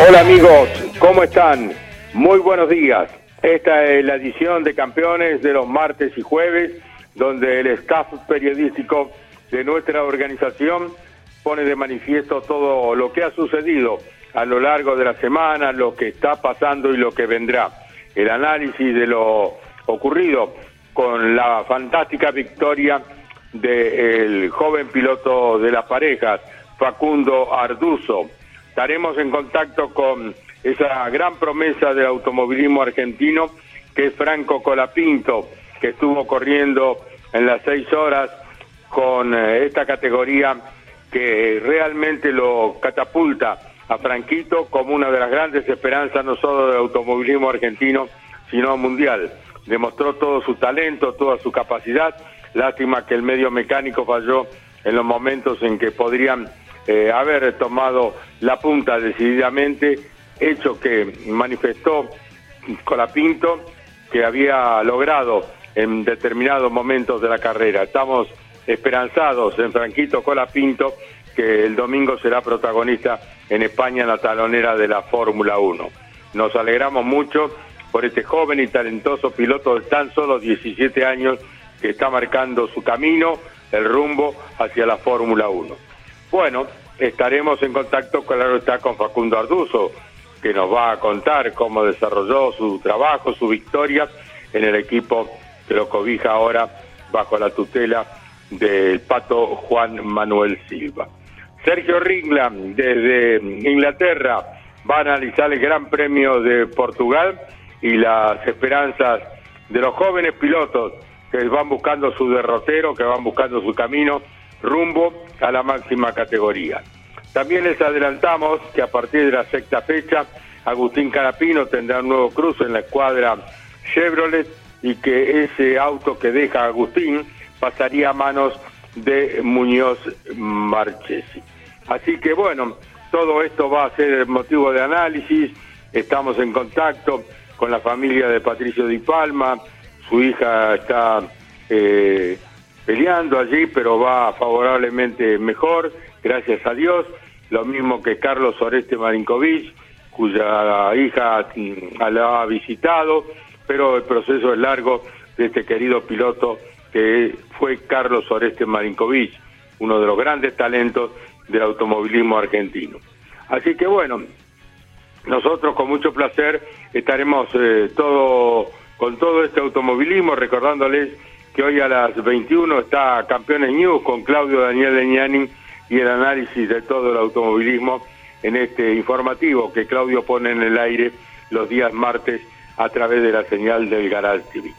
Hola amigos, ¿cómo están? Muy buenos días. Esta es la edición de campeones de los martes y jueves, donde el staff periodístico de nuestra organización pone de manifiesto todo lo que ha sucedido a lo largo de la semana, lo que está pasando y lo que vendrá. El análisis de lo ocurrido con la fantástica victoria del joven piloto de las parejas, Facundo Arduzo estaremos en contacto con esa gran promesa del automovilismo argentino que es Franco Colapinto, que estuvo corriendo en las seis horas con eh, esta categoría que realmente lo catapulta a Franquito como una de las grandes esperanzas no solo del automovilismo argentino, sino mundial. Demostró todo su talento, toda su capacidad. Lástima que el medio mecánico falló en los momentos en que podrían eh, haber tomado la punta decididamente, hecho que manifestó Colapinto que había logrado en determinados momentos de la carrera. Estamos esperanzados en Franquito Colapinto que el domingo será protagonista en España en la talonera de la Fórmula 1. Nos alegramos mucho por este joven y talentoso piloto de tan solo 17 años que está marcando su camino, el rumbo hacia la Fórmula 1. Bueno, estaremos en contacto, claro está, con Facundo Arduzo, que nos va a contar cómo desarrolló su trabajo, su victoria en el equipo que lo cobija ahora bajo la tutela del pato Juan Manuel Silva. Sergio Ringland, desde Inglaterra, va a analizar el Gran Premio de Portugal y las esperanzas de los jóvenes pilotos que van buscando su derrotero, que van buscando su camino rumbo a la máxima categoría. También les adelantamos que a partir de la sexta fecha, Agustín Carapino tendrá un nuevo cruce en la escuadra Chevrolet y que ese auto que deja Agustín pasaría a manos de Muñoz Marchesi. Así que bueno, todo esto va a ser motivo de análisis, estamos en contacto con la familia de Patricio Di Palma, su hija está eh, peleando allí, pero va favorablemente mejor, gracias a Dios. Lo mismo que Carlos Oreste Marinkovic, cuya hija mm, la ha visitado, pero el proceso es largo de este querido piloto que fue Carlos Oreste Marinkovic, uno de los grandes talentos del automovilismo argentino. Así que bueno, nosotros con mucho placer estaremos eh, todo con todo este automovilismo recordándoles que hoy a las 21 está Campeones News con Claudio Daniel Leñani y el análisis de todo el automovilismo en este informativo que Claudio pone en el aire los días martes a través de la señal del Garage TV.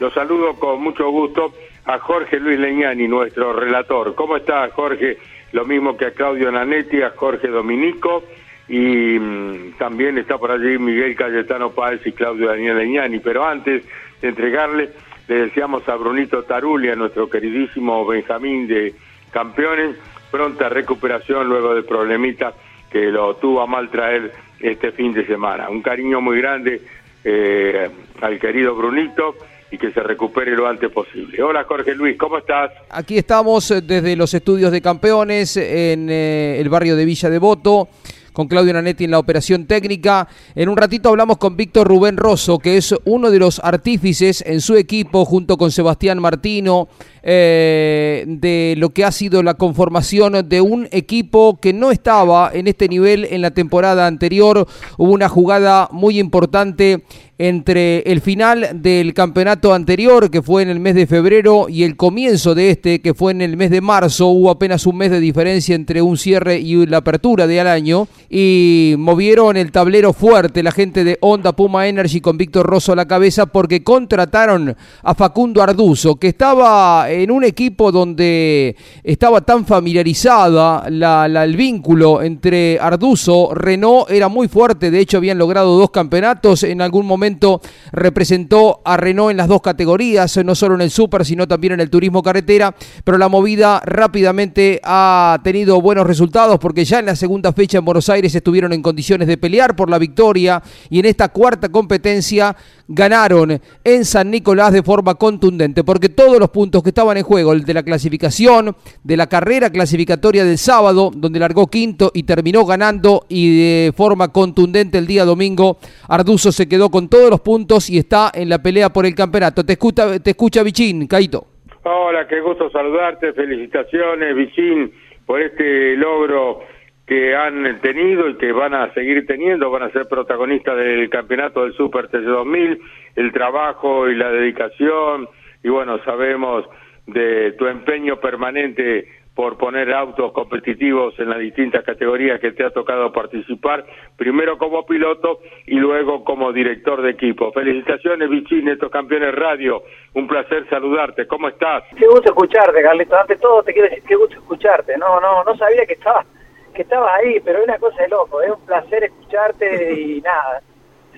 Los saludo con mucho gusto a Jorge Luis Leñani, nuestro relator. ¿Cómo está Jorge? Lo mismo que a Claudio Nanetti, a Jorge Dominico y mm, también está por allí Miguel Cayetano Páez y Claudio Daniel Leñani. Pero antes de entregarle le deseamos a Brunito Taruli, a nuestro queridísimo Benjamín de Campeones, pronta recuperación luego del problemita que lo tuvo a mal traer este fin de semana. Un cariño muy grande eh, al querido Brunito y que se recupere lo antes posible. Hola Jorge Luis, ¿cómo estás? Aquí estamos eh, desde los estudios de campeones en eh, el barrio de Villa Devoto con Claudio Nanetti en la operación técnica. En un ratito hablamos con Víctor Rubén Rosso, que es uno de los artífices en su equipo, junto con Sebastián Martino, eh, de lo que ha sido la conformación de un equipo que no estaba en este nivel en la temporada anterior. Hubo una jugada muy importante entre el final del campeonato anterior, que fue en el mes de febrero, y el comienzo de este, que fue en el mes de marzo. Hubo apenas un mes de diferencia entre un cierre y la apertura de al año. Y movieron el tablero fuerte la gente de Honda Puma Energy con Víctor Rosso a la cabeza porque contrataron a Facundo Arduzo, que estaba en un equipo donde estaba tan familiarizada el vínculo entre Arduzo, Renault era muy fuerte, de hecho habían logrado dos campeonatos, en algún momento representó a Renault en las dos categorías, no solo en el Super, sino también en el turismo carretera, pero la movida rápidamente ha tenido buenos resultados porque ya en la segunda fecha en Buenos Aires estuvieron en condiciones de pelear por la victoria y en esta cuarta competencia ganaron en San Nicolás de forma contundente, porque todos los puntos que estaban en juego, el de la clasificación, de la carrera clasificatoria del sábado, donde largó quinto y terminó ganando y de forma contundente el día domingo, Arduzo se quedó con todos los puntos y está en la pelea por el campeonato. Te escucha, te escucha Bichín, Caito. Hola, qué gusto saludarte, felicitaciones Bichín por este logro que han tenido y que van a seguir teniendo, van a ser protagonistas del campeonato del Super TC 2000, el trabajo y la dedicación, y bueno, sabemos de tu empeño permanente por poner autos competitivos en las distintas categorías que te ha tocado participar, primero como piloto y luego como director de equipo. Felicitaciones, Vicín, estos campeones radio. Un placer saludarte. ¿Cómo estás? Qué gusto escucharte, Carlito. Ante todo, te quiero decir qué gusto escucharte. No, no, no sabía que estabas que estabas ahí, pero es una cosa de loco. Es un placer escucharte y nada,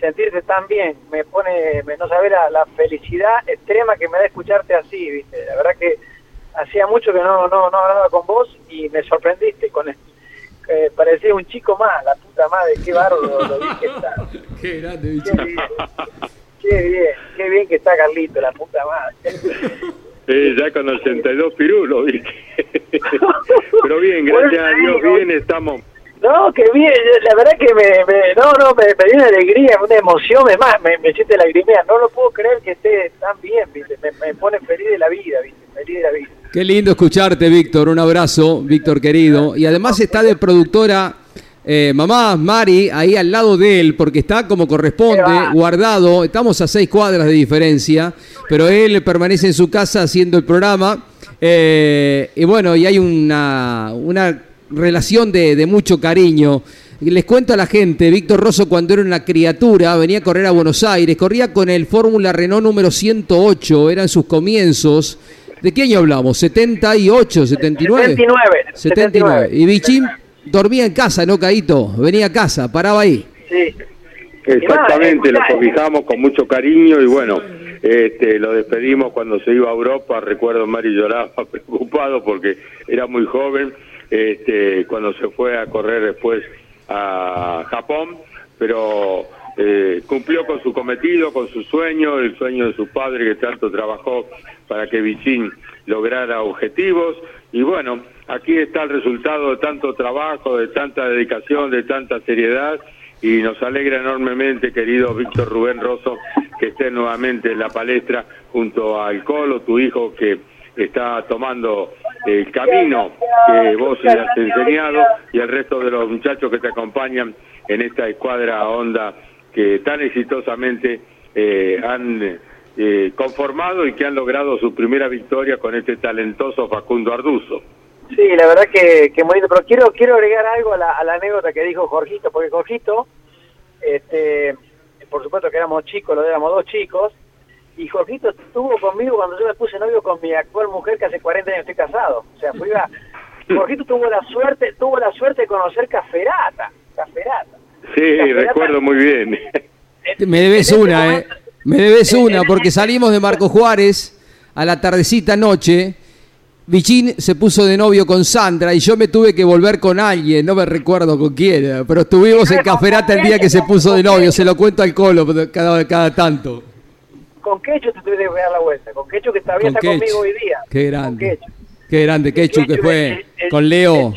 sentirte tan bien. Me pone, no saber la, felicidad extrema que me da escucharte así, ¿viste? La verdad que hacía mucho que no, no, no hablaba con vos y me sorprendiste con esto. Eh, parecía un chico más, la puta madre, qué bárbaro lo vi que está. Qué grande, bicho. Qué bien, qué bien, que está Carlito, la puta madre. Eh, ya con 82 pirulos, ¿viste? Pero bien, gracias a Dios, bien estamos. No, qué bien, la verdad que me, me no, no, me, me, dio una alegría, una emoción, me, más, me, me siente lagrimea, no lo puedo creer que esté tan bien, ¿viste? Me, me pone feliz de la vida, ¿viste? Feliz de la vida. Qué lindo escucharte, Víctor. Un abrazo, Víctor querido. Y además está de productora eh, mamá Mari ahí al lado de él, porque está como corresponde, guardado. Estamos a seis cuadras de diferencia, pero él permanece en su casa haciendo el programa. Eh, y bueno, y hay una, una relación de, de mucho cariño. Les cuento a la gente, Víctor Rosso cuando era una criatura venía a correr a Buenos Aires, corría con el Fórmula Renault número 108, eran sus comienzos. ¿De qué año hablamos? ¿78, 79? 79. 79. Y Bichín dormía en casa, ¿no, Caíto? Venía a casa, paraba ahí. Sí. Exactamente, lo cobijamos con mucho cariño y bueno, este, lo despedimos cuando se iba a Europa, recuerdo Mari lloraba preocupado porque era muy joven, este, cuando se fue a correr después a Japón, pero eh, cumplió con su cometido, con su sueño, el sueño de su padre que tanto trabajó para que Vicín lograra objetivos. Y bueno, aquí está el resultado de tanto trabajo, de tanta dedicación, de tanta seriedad. Y nos alegra enormemente, querido Víctor Rubén Rosso, que esté nuevamente en la palestra junto al Colo, tu hijo que está tomando el camino que vos le has enseñado y el resto de los muchachos que te acompañan en esta escuadra Honda que tan exitosamente eh, han eh, conformado y que han logrado su primera victoria con este talentoso Facundo Arduzo. Sí, la verdad que, que bonito, pero quiero quiero agregar algo a la, a la anécdota que dijo Jorgito, porque Jorgito, este, por supuesto que éramos chicos, lo éramos dos chicos, y Jorgito estuvo conmigo cuando yo me puse novio con mi actual mujer que hace 40 años estoy casado. O sea, fui a, Jorgito tuvo la suerte, tuvo la suerte de conocer Caferata, Caferata. Sí, recuerdo muy bien. Me debes una, ¿eh? Me debes una, porque salimos de Marco Juárez a la tardecita noche. Vichín se puso de novio con Sandra y yo me tuve que volver con alguien, no me recuerdo con quién, pero estuvimos en Caferata el día que se puso de novio, se lo cuento al colo cada, cada tanto. Con Quecho te tuve que dar la vuelta, con Quecho que está, está conmigo hoy día. Qué grande. Qué grande Quecho que fue con Leo,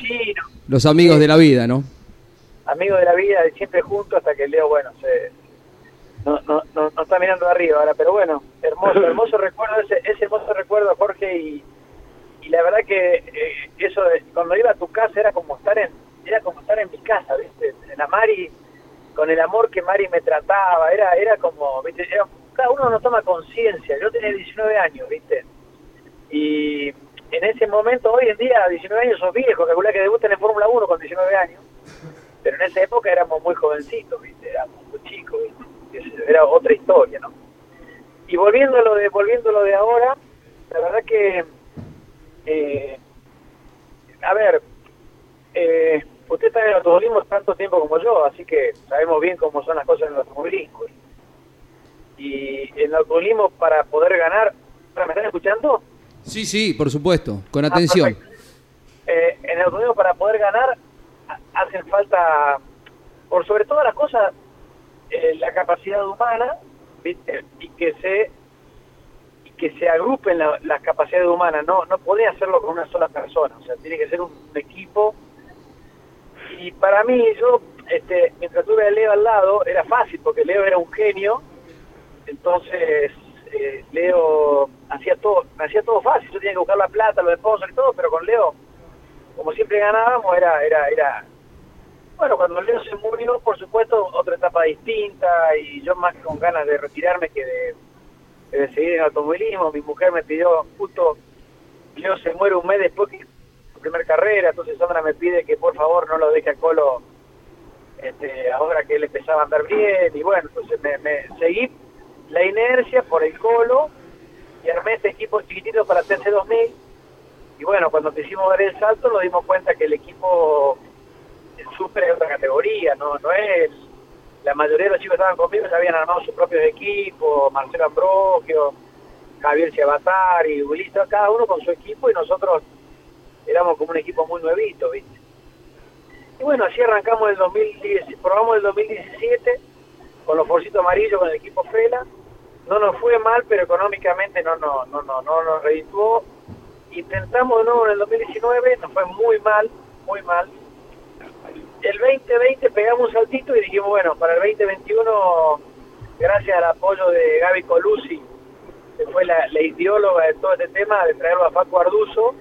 los amigos de la vida, ¿no? amigos de la vida, siempre juntos hasta que Leo, bueno, se, no, no, no, no, está mirando arriba ahora, pero bueno, hermoso, hermoso recuerdo, ese, ese hermoso recuerdo, Jorge, y, y la verdad que eh, eso, de, cuando iba a tu casa era como estar en, era como estar en mi casa, ¿viste? En la Mari, con el amor que Mari me trataba, era, era como, ¿viste? cada uno no toma conciencia, yo tenía 19 años, ¿viste? Y en ese momento, hoy en día, 19 años sos viejo, calcula que debutan en Fórmula 1 con 19 años pero en esa época éramos muy jovencitos, ¿viste? éramos muy chicos, era otra historia, ¿no? Y volviéndolo de, volviéndolo de ahora, la verdad que eh, a ver, eh, usted está en el automovilismo tanto tiempo como yo, así que sabemos bien cómo son las cosas en el automovilismo. Y en el automovilismo para poder ganar, ¿me están escuchando? Sí, sí, por supuesto, con ah, atención. eh, en el automovilismo para poder ganar hacen falta, por sobre todas las cosas, eh, la capacidad humana ¿viste? y que se y que se agrupen las capacidades humanas no no puede hacerlo con una sola persona o sea tiene que ser un, equipo y para mí yo este mientras tuve a Leo al lado era fácil porque Leo era un genio. Entonces eh, Leo hacía todo hacía todo fácil. Yo tenía que buscar la plata los sponsors y todo pero con Leo como siempre ganábamos era era era. Bueno, cuando Leo se murió, por supuesto, otra etapa distinta y yo más con ganas de retirarme que de, seguir en automovilismo. Mi mujer me pidió, justo Leo se muere un mes después que su primera carrera, entonces Sandra me pide que por favor no lo deje a Colo este, ahora que él empezaba a andar bien y bueno, entonces me, seguí la inercia por el Colo y armé este equipo chiquitito para TC2000 y bueno, cuando quisimos dar el salto nos dimos cuenta que el equipo super es otra categoría, no no es la mayoría de los chicos que estaban conmigo ya habían armado sus propios equipos, Marcelo Ambrogio, Javier y Ulises, cada uno con su equipo y nosotros éramos como un equipo muy nuevito, ¿viste? Y bueno, así arrancamos el 2010, probamos el 2017 con los forcitos amarillos con el equipo Fela. No nos fue mal, pero económicamente no, no, no, no, no nos redituó. Intentamos de nuevo en el 2019, nos fue muy mal, muy mal el 2020 pegamos un saltito y dijimos, bueno, para el 2021, gracias al apoyo de Gaby Colusi, que fue la, ideóloga de todo este tema, de traerlo a Paco Arduzo,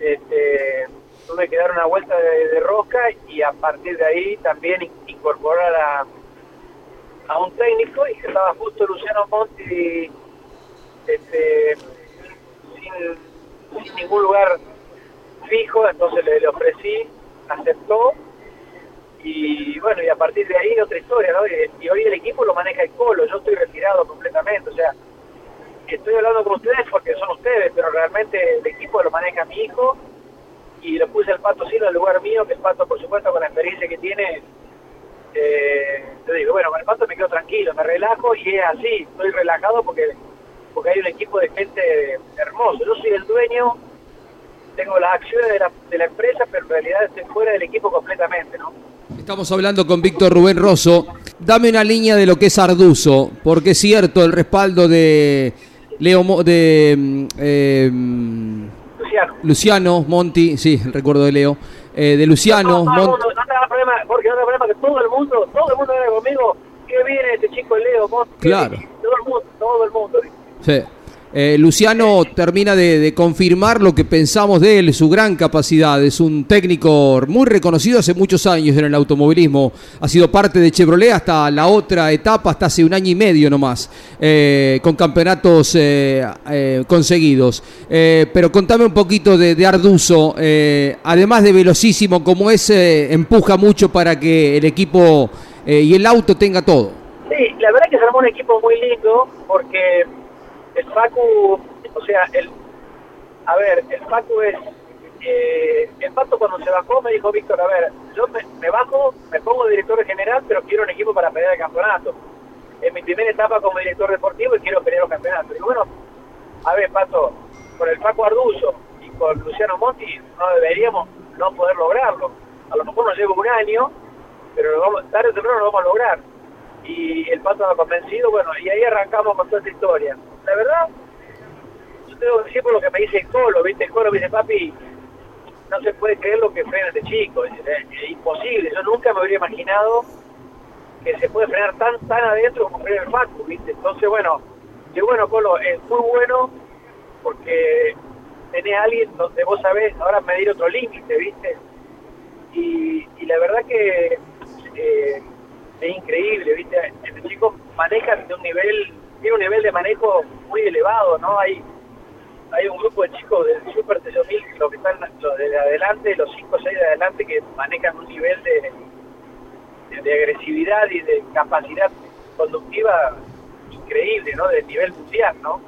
este, tuve que dar una vuelta de, rosca y a partir de ahí también incorporar a, a un técnico y que estaba justo Luciano Monti este, sin, ningún lugar fijo, entonces le, le ofrecí, aceptó y bueno, y a partir de ahí otra historia, ¿no? Y, hoy el equipo lo maneja el Colo, yo estoy retirado completamente, o sea, estoy hablando con ustedes porque son ustedes, pero realmente el equipo lo maneja mi hijo y lo puse el Pato Silva en lugar mío, que el Pato, por supuesto, con la experiencia que tiene, eh, te digo, bueno, con el Pato me quedo tranquilo, me relajo y es así, estoy relajado porque porque hay un equipo de gente hermoso. Yo soy el dueño, tengo las acciones de la, de la empresa, pero en realidad estoy fuera del equipo completamente, ¿no? Estamos hablando con Víctor Rubén Rosso. Dame una línea de lo que es Arduzo, porque es cierto el respaldo de Leo de mm, eh, Luciano. Luciano Monti, sí, el recuerdo de Leo, eh, de Luciano. No, no, no, no, problema, porque no problema que todo el mundo, todo el mundo viene conmigo, que viene este chico Leo Monti. Claro. Todo el mundo, todo el mundo. Sí. Eh, Luciano termina de, confirmar lo que pensamos de él, su gran capacidad. Es un técnico muy reconocido hace muchos años en el automovilismo. Ha sido parte de Chevrolet hasta la otra etapa, hasta hace un año y medio nomás, eh, con campeonatos eh, conseguidos. pero contame un poquito de, Arduzo. además de velocísimo como es, empuja mucho para que el equipo y el auto tenga todo. Sí, la verdad que se armó un equipo muy lindo porque el Facu, o sea, el, a ver, el Facu es, eh, el Pato cuando se bajó me dijo, Víctor, a ver, yo me, bajo, me pongo director general, pero quiero un equipo para pelear el campeonato. En mi primera etapa como director deportivo y quiero pelear el campeonato. Digo, bueno, a ver, Pato, con el Facu Arduzo y con Luciano Monti no deberíamos no poder lograrlo. A lo mejor nos lleva un año, pero lo vamos, tarde o temprano lo vamos a lograr. Y el Pato ha convencido, bueno, y ahí arrancamos con toda esta historia la verdad, yo tengo que decir por lo que me dice el Colo, ¿viste? El Colo me dice, papi, no se puede creer lo que frena este chico, es, imposible, yo nunca me habría imaginado que se puede frenar tan tan adentro como frena el Facu, ¿viste? Entonces, bueno, yo bueno, Colo, es muy bueno porque tenés a alguien donde vos sabés ahora medir otro límite, ¿viste? Y, y, la verdad que eh, es increíble, ¿viste? Este chico maneja de un nivel tiene un nivel de manejo muy elevado, ¿no? Hay hay un grupo de chicos del Super T2000, los que están los de adelante, los 5 o 6 de adelante, que manejan un nivel de, de, agresividad y de capacidad conductiva increíble, ¿no? Del nivel mundial, ¿no?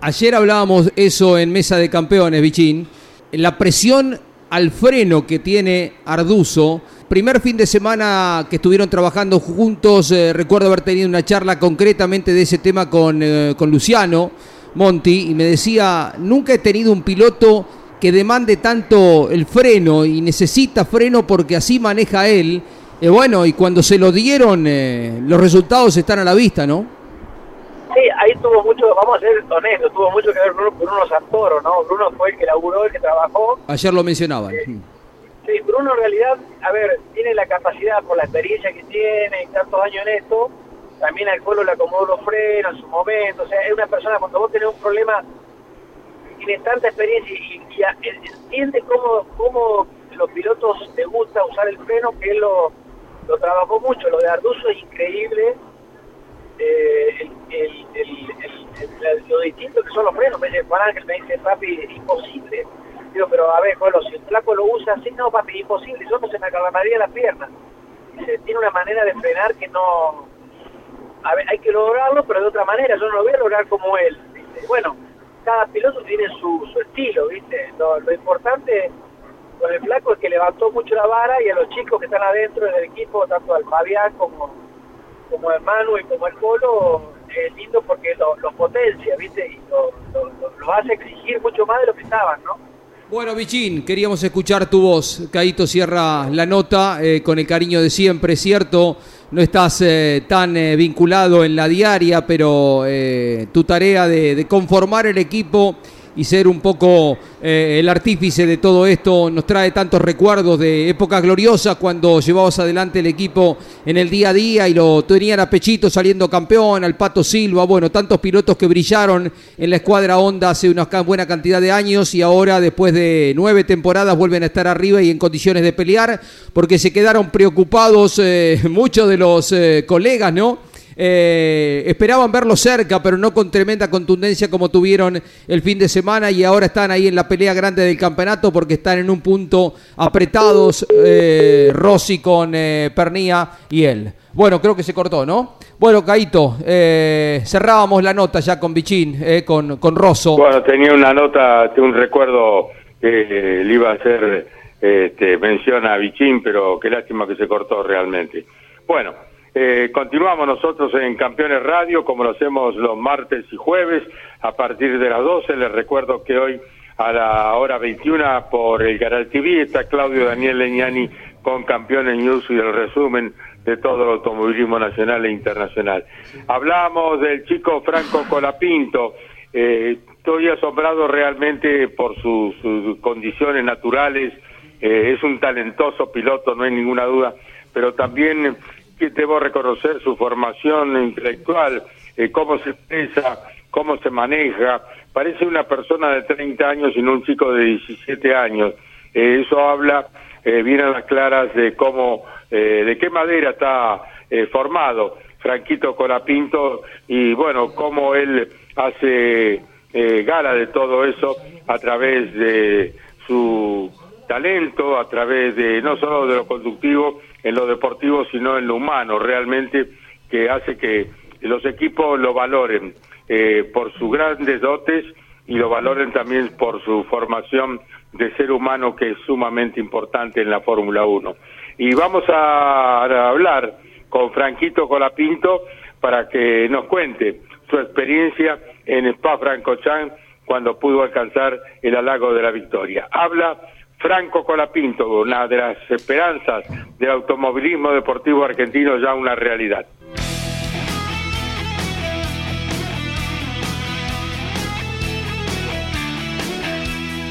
Ayer hablábamos eso en Mesa de Campeones, Bichín. La presión al freno que tiene Arduzo. Primer fin de semana que estuvieron trabajando juntos, eh, recuerdo haber tenido una charla concretamente de ese tema con, eh, con Luciano Monti y me decía, nunca he tenido un piloto que demande tanto el freno y necesita freno porque así maneja él. Eh, bueno, y cuando se lo dieron, los resultados están a la vista, ¿no? Sí, ahí tuvo mucho, vamos a ser honestos, tuvo mucho que ver Bruno, Bruno Santoro, ¿no? Bruno fue el que laburó, el que trabajó. Ayer lo mencionaban. sí, Bruno en realidad, a ver, tiene la capacidad por la experiencia que tiene y tantos años en esto, también al pueblo le acomodó los frenos en su momento, o sea, es una persona, cuando vos tenés un problema, tiene tanta experiencia y, entiende cómo, cómo los pilotos te gusta usar el freno, que él lo, lo trabajó mucho, lo de Arduzo es increíble, eh, el, el, lo distinto que son los frenos. Me dice Juan Ángel, me dice, papi, es imposible. Digo, pero a ver, si el flaco lo usa así, no, papi, imposible. Yo no se me acalamaría las piernas. Dice, tiene una manera de frenar que no... A ver, hay que lograrlo, pero de otra manera. Yo no lo voy a lograr como él. Bueno, cada piloto tiene su, estilo, ¿viste? Lo, lo importante con el flaco es que levantó mucho la vara y a los chicos que están adentro del equipo, tanto al Fabián como como el Manu y como el Polo es lindo porque los potencia, ¿viste? Y los hace exigir mucho más de lo que estaban, ¿no? Bueno, Bichín, queríamos escuchar tu voz. Caíto cierra la nota eh, con el cariño de siempre, ¿cierto? No estás eh, tan eh, vinculado en la diaria, pero tu tarea de conformar el equipo y ser un poco eh, el artífice de todo esto nos trae tantos recuerdos de épocas gloriosas cuando llevabas adelante el equipo en el día a día y lo tenían a pechito saliendo campeón, al Pato Silva, bueno, tantos pilotos que brillaron en la escuadra Honda hace una buena cantidad de años y ahora después de nueve temporadas vuelven a estar arriba y en condiciones de pelear porque se quedaron preocupados eh, muchos de los eh, colegas, ¿no? Eh, esperaban verlo cerca, pero no con tremenda contundencia como tuvieron el fin de semana y ahora están ahí en la pelea grande del campeonato porque están en un punto apretados eh, Rossi con eh, Pernía y él. Bueno, creo que se cortó, ¿no? Bueno, Caito, eh, cerrábamos la nota ya con Bichín, con, con Rosso. Bueno, tenía una nota, un recuerdo que le iba a hacer este, mención a Bichín, pero qué lástima que se cortó realmente. Bueno, eh, continuamos nosotros en Campeones Radio, como lo hacemos los martes y jueves, a partir de las 12. Les recuerdo que hoy a la hora 21 por el Canal TV está Claudio Daniel Leñani con Campeones News y el resumen de todo el automovilismo nacional e internacional. Hablamos del chico Franco Colapinto. Eh, estoy asombrado realmente por sus, condiciones naturales. Eh, es un talentoso piloto, no hay ninguna duda, pero también que debo reconocer su formación intelectual, eh, cómo se expresa, cómo se maneja. Parece una persona de 30 años y no un chico de 17 años. Eh, eso habla eh, bien a las claras de cómo, de qué madera está formado Franquito Colapinto y bueno, cómo él hace gala de todo eso a través de su talento, a través de no solo de lo conductivo, en lo deportivo, sino en lo humano, realmente, que hace que los equipos lo valoren eh, por sus grandes dotes y lo valoren también por su formación de ser humano, que es sumamente importante en la Fórmula 1. Y vamos a, hablar con Franquito Colapinto para que nos cuente su experiencia en Spa Francorchamps cuando pudo alcanzar el halago de la victoria. Habla Franco Colapinto, una de las esperanzas del automovilismo deportivo argentino, ya una realidad.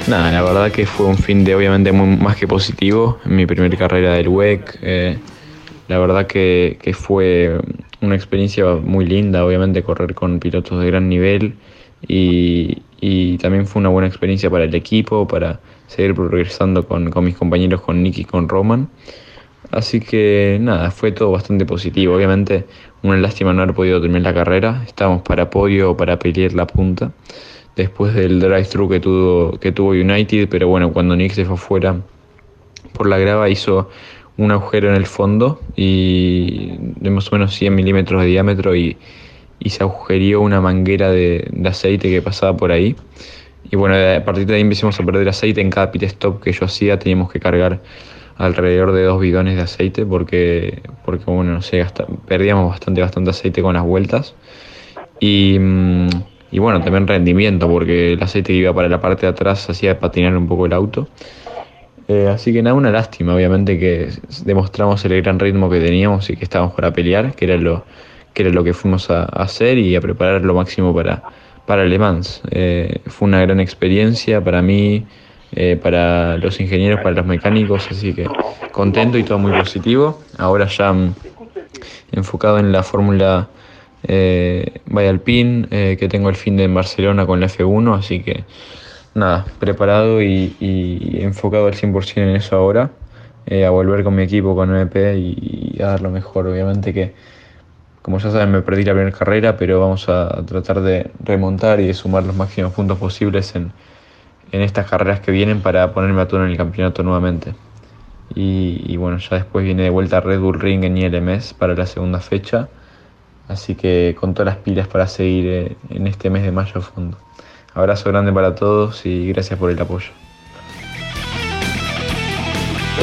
Nada, la verdad que fue un fin de obviamente muy, más que positivo en mi primera carrera del WEC. Eh, la verdad que, que, fue una experiencia muy linda, obviamente correr con pilotos de gran nivel y, y también fue una buena experiencia para el equipo, para seguir progresando con, con mis compañeros, con Nicky con Roman. Así que nada, fue todo bastante positivo. Obviamente, una lástima no haber podido terminar la carrera. Estábamos para podio, para pelear la punta. Después del drive-thru que tuvo, que tuvo United, pero bueno, cuando Nick se fue afuera por la grava, hizo un agujero en el fondo y de más o menos 100 milímetros de diámetro y, y se agujereó una manguera de, aceite que pasaba por ahí. Y bueno, a partir de ahí empezamos a perder aceite. En cada pit stop que yo hacía teníamos que cargar alrededor de dos bidones de aceite porque, porque bueno, no sé, perdíamos bastante, bastante aceite con las vueltas. Y, mm, y bueno, también rendimiento porque el aceite que iba para la parte de atrás hacía patinar un poco el auto. Eh, así que nada, una lástima, obviamente que demostramos el gran ritmo que teníamos y que estábamos para pelear, que era lo que, era lo que fuimos a, hacer y a preparar lo máximo para, para Le. Eh, fue una gran experiencia para mí, eh, para los ingenieros, para los mecánicos, así que contento y todo muy positivo. Ahora ya mm, enfocado en la Fórmula eh, Alpine, que tengo el fin de en Barcelona con la F1, así que nada, preparado y, enfocado al 100% en eso ahora, eh, a volver con mi equipo, con MP y, a dar lo mejor. Obviamente que, como ya saben, me perdí la primera carrera, pero vamos a tratar de remontar y de sumar los máximos puntos posibles en, en estas carreras que vienen para ponerme a tono en el campeonato nuevamente. Y, bueno, ya después viene de vuelta Red Bull Ring en ILMS para la segunda fecha. Así que con todas las pilas para seguir eh, en este mes de mayo a fondo. Abrazo grande para todos y gracias por el apoyo.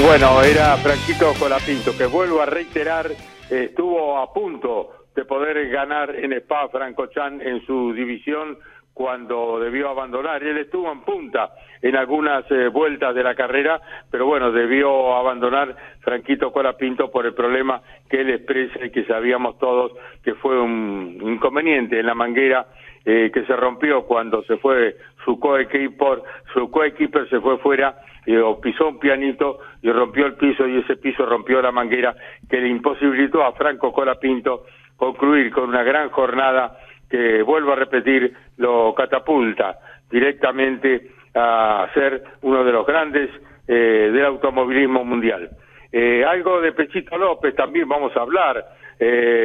Bueno, era Franquito Colapinto, que vuelvo a reiterar, estuvo a punto de poder ganar en Spa Franco Chan en su división cuando debió abandonar. Él estuvo en punta en algunas eh, vueltas de la carrera, pero bueno, debió abandonar Franquito Colapinto por el problema que él expresa y que sabíamos todos que fue un inconveniente en la manguera eh, que se rompió cuando se fue su coequiper, su coequiper se fue fuera y pisó un pianito y rompió el piso y ese piso rompió la manguera que le imposibilitó a Franco Colapinto concluir con una gran jornada que vuelvo a repetir lo catapulta directamente a ser uno de los grandes eh, del automovilismo mundial. Eh, algo de Pechito López también vamos a hablar.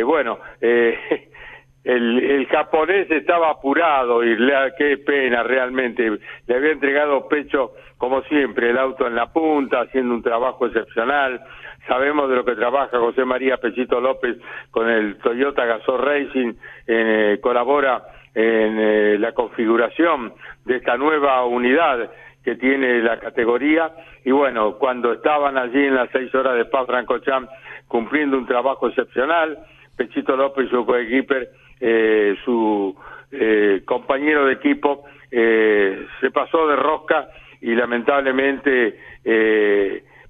bueno, el, el japonés estaba apurado y le, qué pena realmente. Le había entregado pecho, como siempre, el auto en la punta, haciendo un trabajo excepcional. Sabemos de lo que trabaja José María Pechito López con el Toyota Gazoo Racing, eh, colabora en eh, la configuración de esta nueva unidad que tiene la categoría y bueno, cuando estaban allí en las seis horas de Paz Francocham cumpliendo un trabajo excepcional, Pechito López y su coequiper eh, su eh, compañero de equipo eh, se pasó de rosca y lamentablemente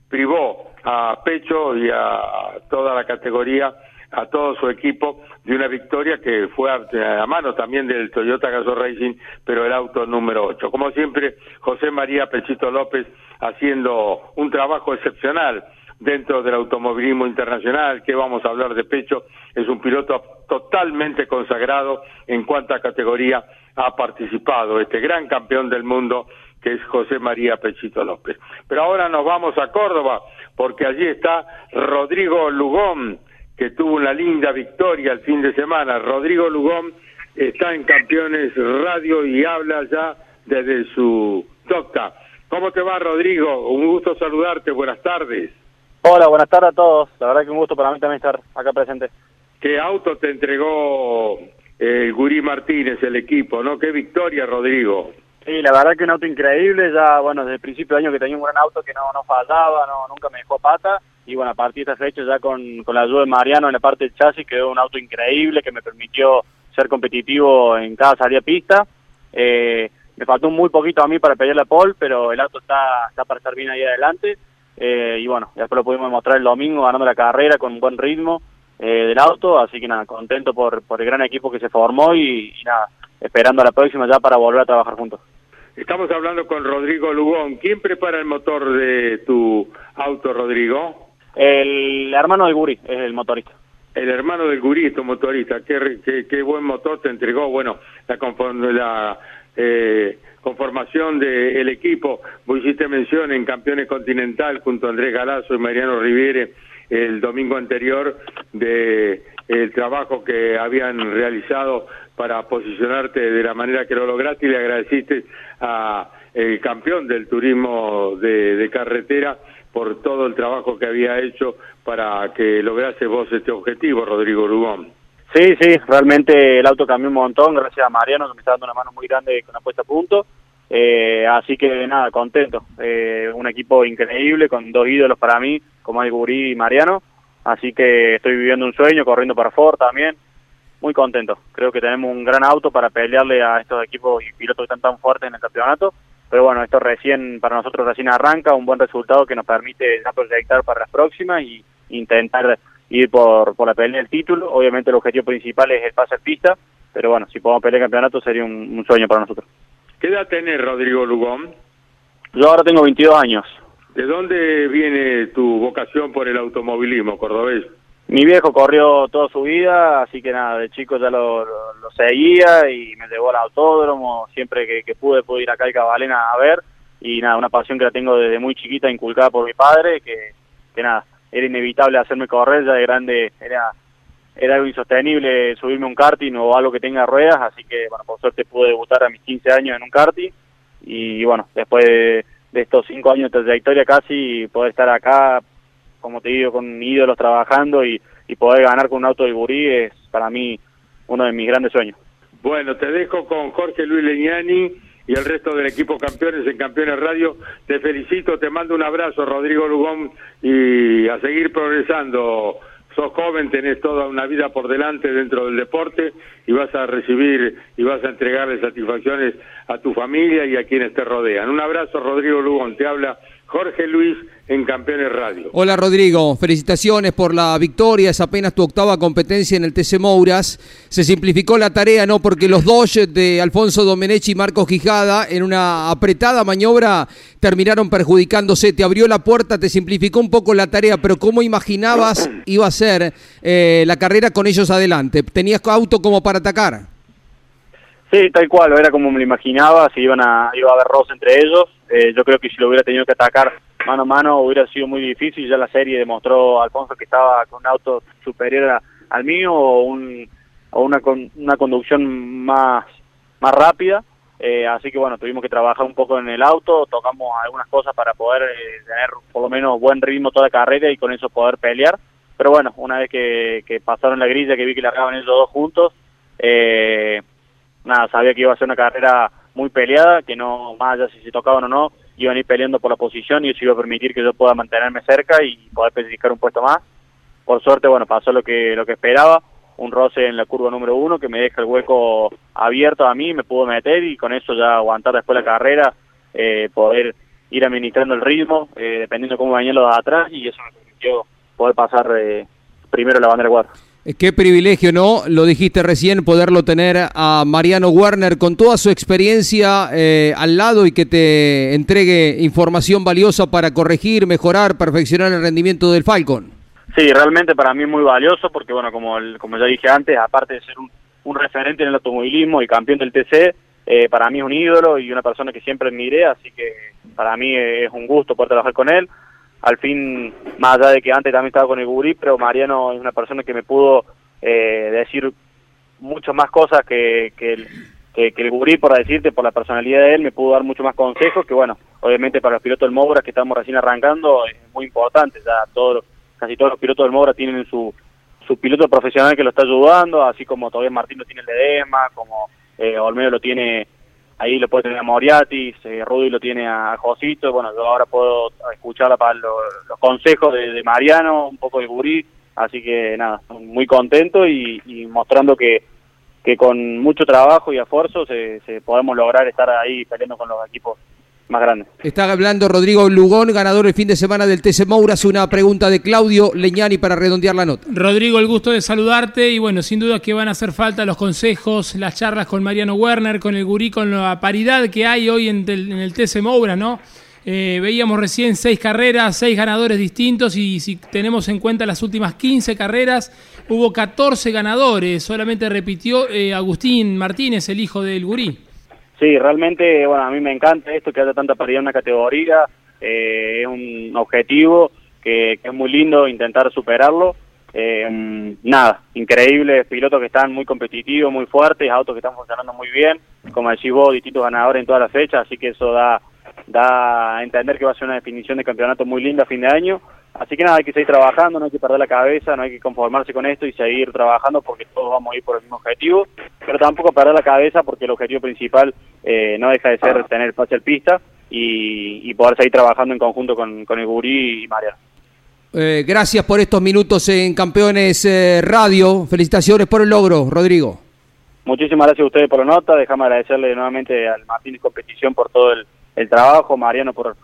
privó a Pecho y a toda la categoría, a todo su equipo, de una victoria que fue a, mano también del Toyota Gazoo Racing, pero el auto número 8. Como siempre, José María Pechito López haciendo un trabajo excepcional dentro del automovilismo internacional, que vamos a hablar de pecho, es un piloto totalmente consagrado en cuanta categoría ha participado, este gran campeón del mundo que es José María Pechito López. Pero ahora nos vamos a Córdoba, porque allí está Rodrigo Lugón, que tuvo una linda victoria el fin de semana. Rodrigo Lugón está en Campeones Radio y habla ya desde su docta. ¿Cómo te va, Rodrigo? Un gusto saludarte. Buenas tardes. Hola, buenas tardes a todos. La verdad que un gusto para mí también estar acá presente. ¿Qué auto te entregó el Gurí Martínez, el equipo, no? Qué victoria, Rodrigo. Sí, la verdad que un auto increíble. Ya, bueno, desde el principio de año que tenía un gran auto que no, no fallaba, no, nunca me dejó pata. Y bueno, a partir de esta fecha ya con, con la ayuda de Mariano en la parte del chasis quedó un auto increíble que me permitió ser competitivo en cada salida pista. Eh, me faltó muy poquito a mí para pelear la pole, pero el auto está, está para estar bien ahí adelante. Eh, y bueno, después lo pudimos mostrar el domingo ganando la carrera con un buen ritmo eh, del auto, así que nada, contento por, por el gran equipo que se formó y, nada, esperando a la próxima ya para volver a trabajar juntos. Estamos hablando con Rodrigo Lugón. ¿Quién prepara el motor de tu auto, Rodrigo? El hermano del Guri, es el motorista. El hermano del Guri, tu motorista. Qué, qué, buen motor te entregó. Bueno, la, la eh, conformación del equipo. Vos hiciste mención en Campeones Continental junto a Andrés Galazo y Mariano Riviere el domingo anterior de trabajo que habían realizado para posicionarte de la manera que lo lograste y le agradeciste a el campeón del turismo de, de carretera por todo el trabajo que había hecho para que lograse vos este objetivo, Rodrigo Rubón. Sí, sí, realmente el auto cambió un montón, gracias a Mariano que me está dando una mano muy grande con la puesta a punto. Eh, así que nada, contento. Eh, un equipo increíble con dos ídolos para mí, como el Gurí y Mariano. Así que estoy viviendo un sueño, corriendo para Ford también. Muy contento. Creo que tenemos un gran auto para pelearle a estos equipos y pilotos que están tan fuertes en el campeonato. Pero bueno, esto recién, para nosotros recién arranca, un buen resultado que nos permite ya proyectar para las próximas y intentar ir por, por la pelea del título. Obviamente el objetivo principal es el pase pista, pero bueno, si podemos pelear el campeonato sería un, sueño para nosotros. ¿Qué edad tenés, Rodrigo Lugón? Yo ahora tengo 22 años. ¿De dónde viene tu vocación por el automovilismo, cordobés? Mi viejo corrió toda su vida, así que nada, de chico ya lo, lo, seguía y me llevó al autódromo, siempre que, que pude pude ir acá al Cabalena a ver, y nada, una pasión que la tengo desde muy chiquita, inculcada por mi padre, que, que nada, era inevitable hacerme correr, ya de grande era era algo insostenible subirme un karting o algo que tenga ruedas, así que bueno, por suerte pude debutar a mis 15 años en un karting y bueno, después de, estos 5 años de trayectoria casi, poder estar acá, como te digo, con ídolos trabajando y, y poder ganar con un auto de Gurí es para mí uno de mis grandes sueños. Bueno, te dejo con Jorge Luis Leñani y el resto del equipo campeones en Campeones Radio. Te felicito, te mando un abrazo, Rodrigo Lugón, y a seguir progresando. Sos joven, tenés toda una vida por delante dentro del deporte y vas a recibir y vas a entregarle satisfacciones a tu familia y a quienes te rodean. Un abrazo, Rodrigo Lugón. Te habla Jorge Luis en Campeones Radio. Hola Rodrigo, felicitaciones por la victoria, es apenas tu octava competencia en el TC Mouras. Se simplificó la tarea, ¿no? Porque los dos de Alfonso Domenech y Marcos Quijada en una apretada maniobra terminaron perjudicándose. Te abrió la puerta, te simplificó un poco la tarea, pero ¿cómo imaginabas iba a ser eh, la carrera con ellos adelante? ¿Tenías auto como para atacar? Sí, tal cual, era como me lo imaginaba, si iban a, iba a haber roce entre ellos. Eh, yo creo que si lo hubiera tenido que atacar mano a mano hubiera sido muy difícil. Ya la serie demostró Alfonso que estaba con un auto superior al mío o, un, una, con, una conducción más, más rápida. Eh, así que bueno, tuvimos que trabajar un poco en el auto, tocamos algunas cosas para poder eh, tener por lo menos buen ritmo toda la carrera y con eso poder pelear. Pero bueno, una vez que, que pasaron la grilla, que vi que largaban ellos dos juntos, eh, nada, sabía que iba a ser una carrera muy peleada, que no, más allá si se tocaban o no, iban a ir peleando por la posición y eso iba a permitir que yo pueda mantenerme cerca y poder especificar un puesto más. Por suerte, bueno, pasó lo que, lo que esperaba, un roce en la curva número uno que me deja el hueco abierto a mí, me pudo meter y con eso ya aguantar después la carrera, eh, poder ir administrando el ritmo, eh, dependiendo cómo venían los de atrás y eso me permitió poder pasar eh, primero la bandera guarda. Eh, qué privilegio, ¿no? Lo dijiste recién, poderlo tener a Mariano Werner con toda su experiencia eh, al lado y que te entregue información valiosa para corregir, mejorar, perfeccionar el rendimiento del Falcon. Sí, realmente para mí es muy valioso porque, bueno, como, como ya dije antes, aparte de ser un, referente en el automovilismo y campeón del TC, eh, para mí es un ídolo y una persona que siempre admiré, así que para mí es un gusto poder trabajar con él al fin, más allá de que antes también estaba con el gurí, pero Mariano es una persona que me pudo eh, decir muchas más cosas que, que, el, que, el gurí, por decirte, por la personalidad de él, me pudo dar mucho más consejos, que bueno, obviamente para los pilotos del Moura que estamos recién arrancando es muy importante, ya todos, casi todos los pilotos del Moura tienen su, su piloto profesional que lo está ayudando, así como todavía Martín lo tiene el Ledesma, como eh, Olmedo lo tiene ahí lo puede tener a Moriatis, eh, Rudy lo tiene a Josito, bueno, yo ahora puedo escuchar para los consejos de, Mariano, un poco de Gurí, así que nada, muy contento y, mostrando que, que con mucho trabajo y esfuerzo se, se podemos lograr estar ahí peleando con los equipos más grande. Está hablando Rodrigo Lugón, ganador el fin de semana del TC Mouras. Una pregunta de Claudio Leñani para redondear la nota. Rodrigo, el gusto de saludarte y bueno, sin duda que van a hacer falta los consejos, las charlas con Mariano Werner, con el Gurí, con la paridad que hay hoy en el, TC Mouras, ¿no? Eh, veíamos recién seis carreras, seis ganadores distintos y si tenemos en cuenta las últimas 15 carreras, hubo 14 ganadores. Solamente repitió eh, Agustín Martínez, el hijo del Gurí. Sí, realmente, bueno, a mí me encanta esto, que haya tanta paridad en una categoría, eh, es un objetivo que, es muy lindo intentar superarlo. Eh, nada, increíble, pilotos que están muy competitivos, muy fuertes, autos que están funcionando muy bien, como decís vos, distintos ganadores en todas las fechas, así que eso da, da a entender que va a ser una definición de campeonato muy linda a fin de año. Así que nada, hay que seguir trabajando, no hay que perder la cabeza, no hay que conformarse con esto y seguir trabajando porque todos vamos a ir por el mismo objetivo, pero tampoco perder la cabeza porque el objetivo principal eh, no deja de ser tener fácil pista y, poder seguir trabajando en conjunto con, con el Gurí y Mariano. Eh, gracias por estos minutos en Campeones eh, Radio. Felicitaciones por el logro, Rodrigo. Muchísimas gracias a ustedes por la nota. Déjame agradecerle nuevamente al Martínez Competición por todo el, el trabajo, Mariano por,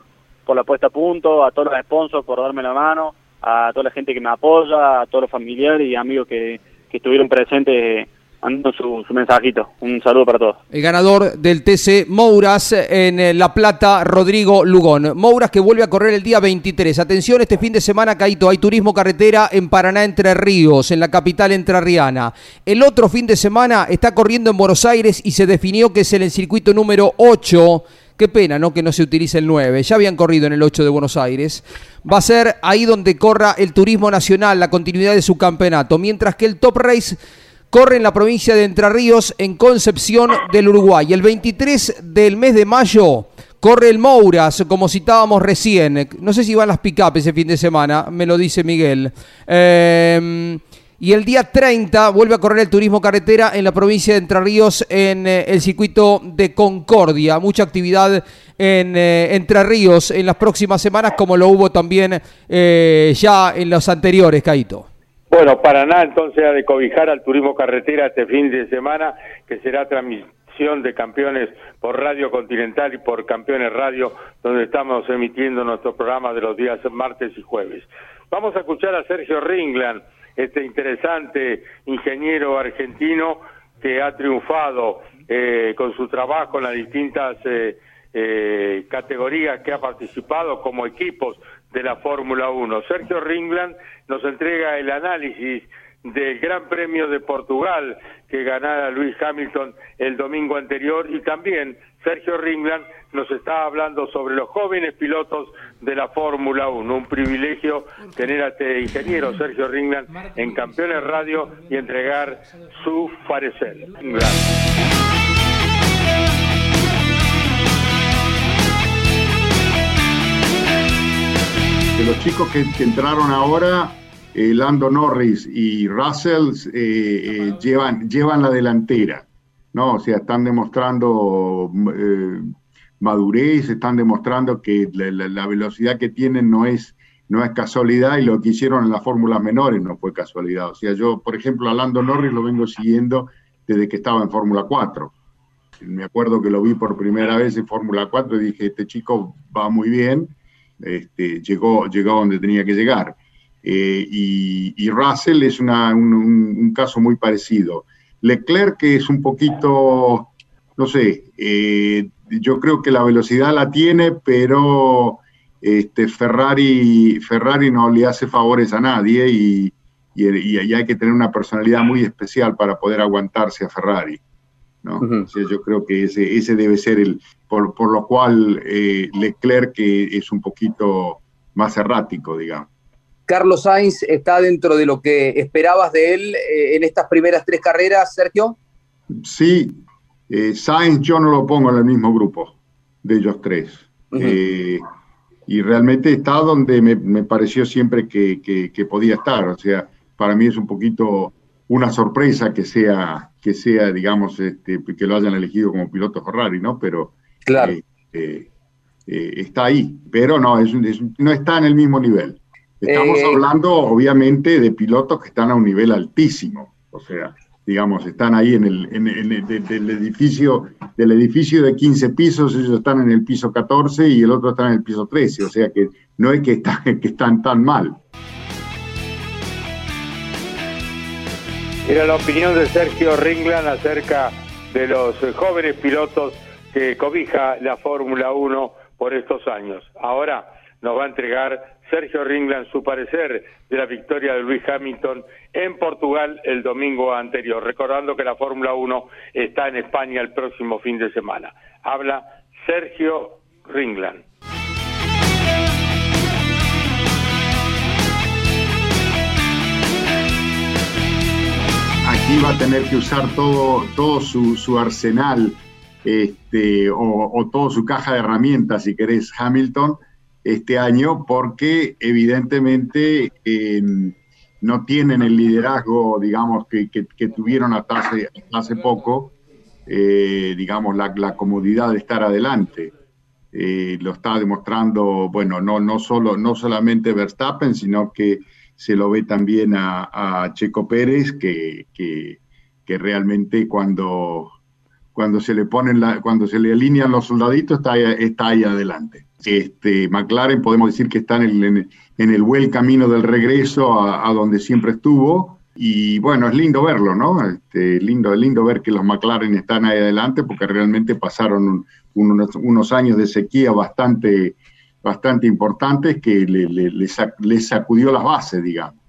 por la puesta a punto, a todos los sponsors por darme la mano, a toda la gente que me apoya, a todos los familiares y amigos que, que estuvieron presentes mandando su, mensajito. Un saludo para todos. El ganador del TC Mouras en eh, La Plata, Rodrigo Lugón. Mouras que vuelve a correr el día 23. Atención, este fin de semana, Caito, hay turismo carretera en Paraná, Entre Ríos, en la capital entrerriana. El otro fin de semana está corriendo en Buenos Aires y se definió que es en el circuito número 8. Qué pena, ¿no? Que no se utilice el 9. Ya habían corrido en el 8 de Buenos Aires. Va a ser ahí donde corra el turismo nacional, la continuidad de su campeonato. Mientras que el Top Race corre en la provincia de Entre Ríos, en Concepción del Uruguay. El 23 del mes de mayo corre el Mouras, como citábamos recién. No sé si van las pick ese fin de semana, me lo dice Miguel. Em, y el día 30 vuelve a correr el turismo carretera en la provincia de Entre Ríos en eh, el circuito de Concordia. Mucha actividad en eh, Entre Ríos en las próximas semanas, como lo hubo también eh, ya en los anteriores, Caito. Bueno, Paraná entonces ha de cobijar al turismo carretera este fin de semana, que será transmisión de campeones por Radio Continental y por Campeones Radio, donde estamos emitiendo nuestro programa de los días martes y jueves. Vamos a escuchar a Sergio Ringland, este interesante ingeniero argentino que ha triunfado eh, con su trabajo en las distintas eh, eh, categorías que ha participado como equipos de la Fórmula 1. Sergio Ringland nos entrega el análisis del Gran Premio de Portugal que ganara Luis Hamilton el domingo anterior y también Sergio Ringland nos está hablando sobre los jóvenes pilotos de la Fórmula 1. Un privilegio tener a este ingeniero Sergio Ringland en Campeones Radio y entregar su parecer. los chicos que, entraron ahora, eh, Lando Norris y Russell, eh, eh, llevan, llevan la delantera, ¿no? O sea, están demostrando madurez, están demostrando que la, velocidad que tienen no es, no es casualidad y lo que hicieron en las fórmulas menores no fue casualidad. O sea, yo, por ejemplo, a Lando Norris lo vengo siguiendo desde que estaba en Fórmula 4. Me acuerdo que lo vi por primera vez en Fórmula 4 y dije, este chico va muy bien este, llegó, llegó donde tenía que llegar. Eh, y, Russell es un, caso muy parecido. Leclerc que es un poquito, no sé, eh, yo creo que la velocidad la tiene, pero este, Ferrari, Ferrari no le hace favores a nadie y, y, hay que tener una personalidad muy especial para poder aguantarse a Ferrari. ¿no? yo creo que ese, ese debe ser el, por, por lo cual eh, Leclerc es un poquito más errático, digamos. Carlos Sainz está dentro de lo que esperabas de él eh, en estas primeras tres carreras, Sergio. Sí, eh, Sainz yo no lo pongo en el mismo grupo de ellos tres. y realmente está donde me, pareció siempre que, que, podía estar. O sea, para mí es un poquito una sorpresa que sea, que sea digamos, este, que lo hayan elegido como piloto Ferrari, ¿no? Pero claro. Eh, eh, eh, está ahí, pero no, es, no está en el mismo nivel. Estamos hablando, obviamente, de pilotos que están a un nivel altísimo. O sea, digamos, están ahí en el, en, el edificio, del edificio de 15 pisos, ellos están en el piso 14 y el otro está en el piso 13. O sea que no es que, está, que están tan mal. Era la opinión de Sergio Ringland acerca de los jóvenes pilotos que cobija la Fórmula 1 por estos años. Ahora nos va a entregar Sergio Ringland su parecer de la victoria de Luis Hamilton en Portugal el domingo anterior, recordando que la Fórmula 1 está en España el próximo fin de semana. Habla Sergio Ringland. Aquí va a tener que usar todo, todo su, arsenal este, o, toda su caja de herramientas, si querés, Hamilton, este año, porque evidentemente no tienen el liderazgo, digamos, que, tuvieron hasta hace, hace poco, eh, digamos, la, la, comodidad de estar adelante. Eh, lo está demostrando, bueno, no, no, solo, no solamente Verstappen, sino que se lo ve también a, Checo Pérez, que, que, realmente cuando, cuando se le ponen la, cuando se le alinean los soldaditos está está ahí adelante. Este, McLaren podemos decir que está en el, en el buen camino del regreso a, donde siempre estuvo. Y bueno, es lindo verlo, ¿no? Este, lindo, lindo ver que los McLaren están ahí adelante porque realmente pasaron unos, unos años de sequía bastante, bastante importantes que le, le, sacudió las bases, digamos.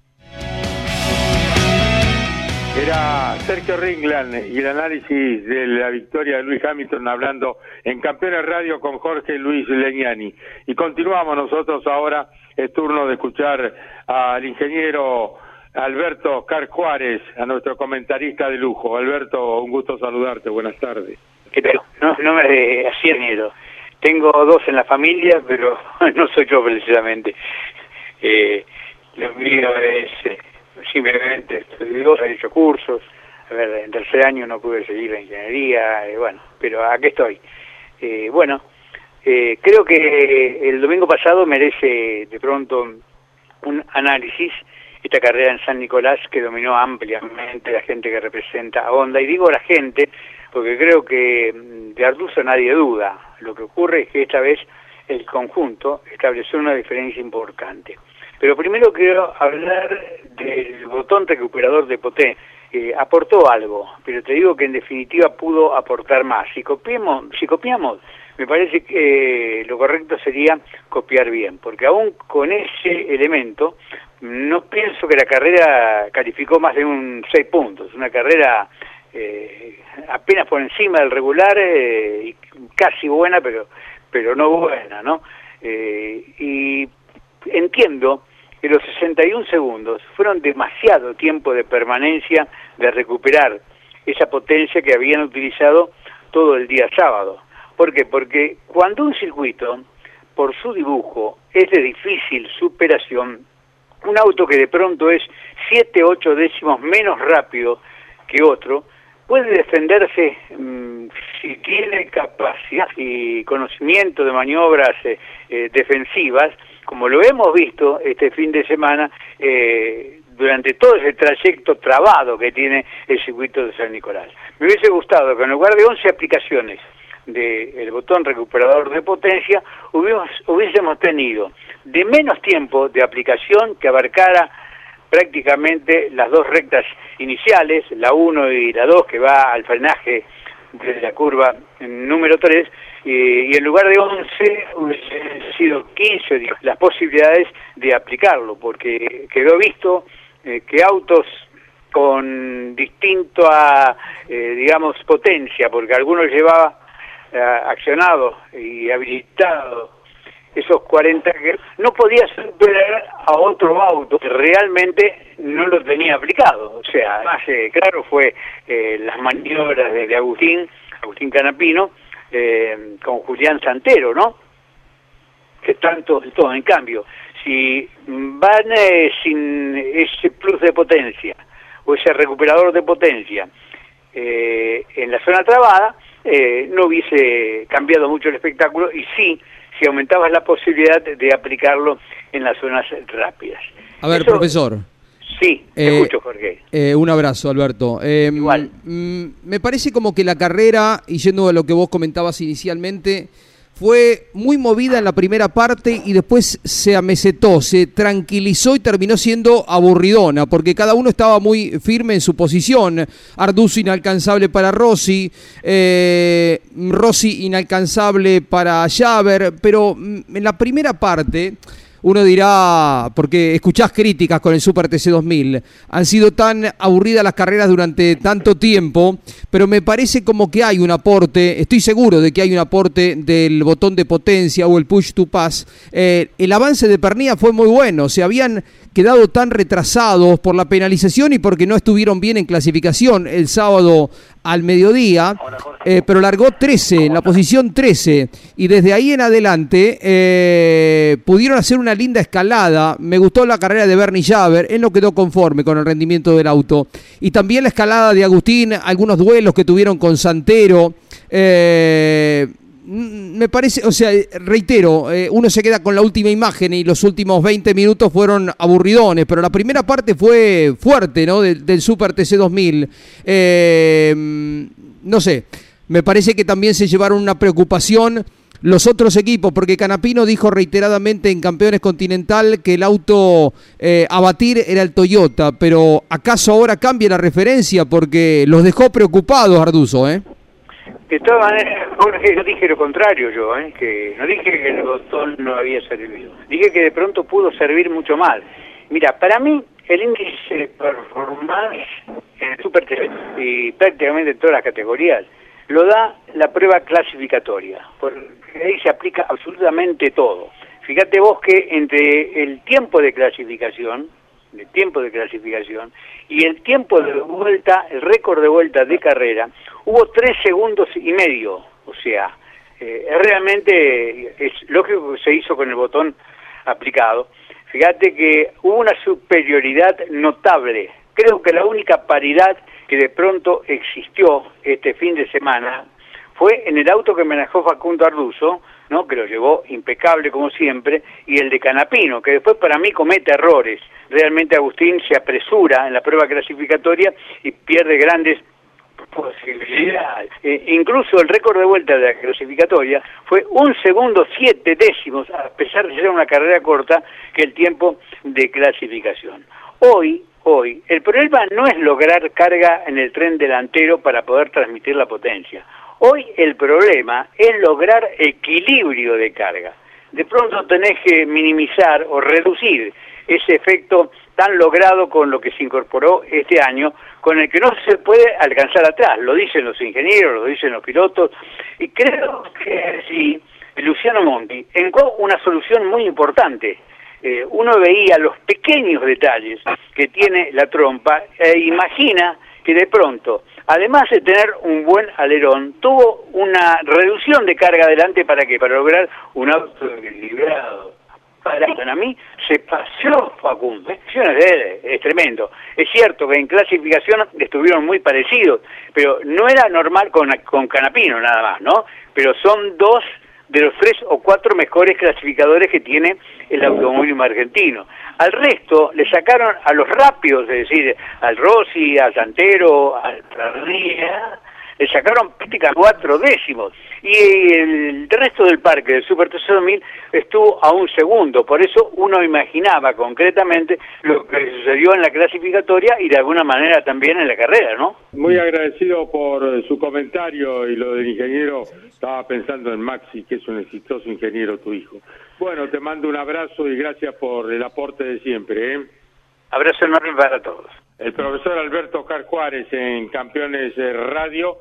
Era Sergio Ringland y el análisis de la victoria de Luis Hamilton hablando en Campeones Radio con Jorge Luis Leñani. Y continuamos nosotros ahora, es turno de escuchar al ingeniero Alberto Car Juárez, a nuestro comentarista de lujo. Alberto, un gusto saludarte, buenas tardes. No, no me hacía miedo. Tengo dos en la familia, pero no soy yo precisamente. Eh, lo mío es eh, simplemente estudios, he hecho cursos. A ver, en tercer año no pude seguir la ingeniería, eh, bueno, pero aquí estoy. Eh, bueno, eh, creo que el domingo pasado merece de pronto un análisis esta carrera en San Nicolás que dominó ampliamente la gente que representa a Honda. Y digo la gente porque creo que mm, de Arduzo nadie duda. Lo que ocurre es que esta vez el conjunto estableció una diferencia importante. Pero primero quiero hablar del botón recuperador de Poté. Eh, aportó algo, pero te digo que en definitiva pudo aportar más. Si copiamos, si copiamos me parece que eh, lo correcto sería copiar bien, porque aún con ese elemento no pienso que la carrera calificó más de un 6 puntos, una carrera eh, apenas por encima del regular eh, y casi buena, pero, pero no buena, ¿no? Eh, y entiendo que los 61 segundos fueron demasiado tiempo de permanencia de recuperar esa potencia que habían utilizado todo el día sábado. ¿Por qué? Porque cuando un circuito, por su dibujo, es de difícil superación, un auto que de pronto es 7, 8 décimos menos rápido que otro, puede defenderse mm, si tiene capacidad y conocimiento de maniobras eh, eh, defensivas, como lo hemos visto este fin de semana eh, durante todo ese trayecto trabado que tiene el circuito de San Nicolás. Me hubiese gustado que en lugar de 11 aplicaciones del botón recuperador de potencia, hubiésemos tenido de menos tiempo de aplicación que abarcara prácticamente las dos rectas iniciales, la 1 y la 2 que va al frenaje de la curva número 3, y en lugar de 11 hubiesen sido 15 las posibilidades de aplicarlo, porque quedó visto eh, que autos con distinto a, eh, digamos, potencia, porque algunos llevaba eh, accionado y habilitado esos 40 que no podía superar a otro auto realmente no lo tenía aplicado. O sea, más eh, claro fue eh, las maniobras de, Agustín, Agustín Canapino, eh, con Julián Santero, ¿no? Que tanto, todo. En cambio, si van sin ese plus de potencia o ese recuperador de potencia en la zona trabada, no hubiese cambiado mucho el espectáculo y sí si aumentabas la posibilidad de aplicarlo en las zonas rápidas. A ver, profesor. Sí, eh, escucho, Jorge. Eh, un abrazo, Alberto. Em, Igual. Mm, me parece como que la carrera, y yendo a lo que vos comentabas inicialmente, fue muy movida en la primera parte y después se amesetó, se tranquilizó y terminó siendo aburridona, porque cada uno estaba muy firme en su posición. Arduzzo inalcanzable para Rossi, eh, Rossi inalcanzable para Javer, pero mm, en la primera parte uno dirá, porque escuchás críticas con el Super TC 2000, han sido tan aburridas las carreras durante tanto tiempo, pero me parece como que hay un aporte, estoy seguro de que hay un aporte del botón de potencia o el push to pass. Eh, el avance de Pernilla fue muy bueno, se habían quedado tan retrasados por la penalización y porque no estuvieron bien en clasificación el sábado al mediodía, eh, pero largó 13, en la posición 13, y desde ahí en adelante eh, pudieron hacer una linda escalada. Me gustó la carrera de Bernie Javer, él no quedó conforme con el rendimiento del auto. Y también la escalada de Agustín, algunos duelos que tuvieron con Santero. Eh, me parece, o sea, reitero, eh, uno se queda con la última imagen y los últimos 20 minutos fueron aburridones, pero la primera parte fue fuerte, ¿no? Del, Super TC 2000. Eh, no sé, me parece que también se llevaron una preocupación los otros equipos, porque Canapino dijo reiteradamente en Campeones Continental que el auto eh, a batir era el Toyota, pero ¿acaso ahora cambia la referencia? Porque los dejó preocupados, Arduzo, ¿eh? De todas maneras, yo dije lo contrario yo, ¿eh? que no dije que el botón no había servido, dije que de pronto pudo servir mucho mal. Mira, para mí el índice de performance en Super y prácticamente en todas las categorías lo da la prueba clasificatoria, porque ahí se aplica absolutamente todo. Fíjate vos que entre el tiempo de clasificación, el tiempo de clasificación y el tiempo de vuelta, el récord de vuelta de carrera, hubo tres segundos y medio. O sea, eh, realmente es lógico que se hizo con el botón aplicado. Fíjate que hubo una superioridad notable. Creo que la única paridad que de pronto existió este fin de semana fue en el auto que manejó Facundo Arduzo, ¿no? que lo llevó impecable como siempre, y el de Canapino, que después para mí comete errores. Realmente Agustín se apresura en la prueba clasificatoria y pierde grandes posibilidades. Eh, incluso el récord de vuelta de la clasificatoria fue un segundo siete décimos, a pesar de ser una carrera corta, que el tiempo de clasificación. Hoy, hoy, el problema no es lograr carga en el tren delantero para poder transmitir la potencia. Hoy el problema es lograr equilibrio de carga. De pronto tenés que minimizar o reducir ese efecto tan logrado con lo que se incorporó este año, con el que no se puede alcanzar atrás. Lo dicen los ingenieros, lo dicen los pilotos, y creo que sí, Luciano Monti encontró una solución muy importante. Eh, uno veía los pequeños detalles que tiene la trompa e imagina que de pronto además de tener un buen alerón, tuvo una reducción de carga adelante para que para lograr un auto equilibrado. Para mí se paseó Facundo. él es tremendo. Es cierto que en clasificación estuvieron muy parecidos, pero no era normal con, con Canapino nada más, ¿no? Pero son dos de los tres o cuatro mejores clasificadores que tiene el automovilismo argentino. Al resto le sacaron a los rápidos, es decir, al Rossi, al Santero, al Pradilla, le sacaron prácticamente cuatro décimos. Y el resto del parque del Super 3000 estuvo a un segundo. Por eso uno imaginaba concretamente lo que sucedió en la clasificatoria y de alguna manera también en la carrera, ¿no? Muy agradecido por su comentario y lo del ingeniero. Estaba pensando en Maxi, que es un exitoso ingeniero tu hijo. Bueno, te mando un abrazo y gracias por el aporte de siempre. ¿eh? Abrazo enorme para todos. El profesor Alberto Car Juárez en Campeones Radio.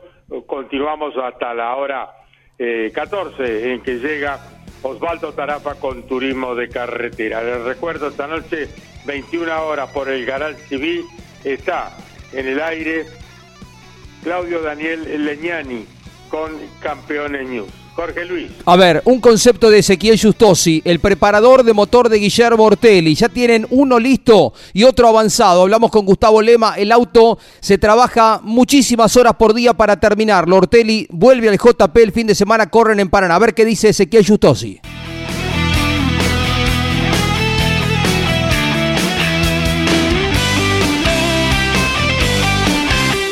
Continuamos hasta la hora 14 eh, en que llega Osvaldo Tarafa con turismo de carretera. Les recuerdo esta noche, 21 horas por el Garal Civil, está en el aire Claudio Daniel Leñani con Campeones News. Jorge Luis. A ver, un concepto de Ezequiel Justosi, el preparador de motor de Guillermo Ortelli. Ya tienen uno listo y otro avanzado. Hablamos con Gustavo Lema. El auto se trabaja muchísimas horas por día para terminarlo. Ortelli vuelve al JP el fin de semana, corren en Paraná. A ver qué dice Ezequiel Justosi.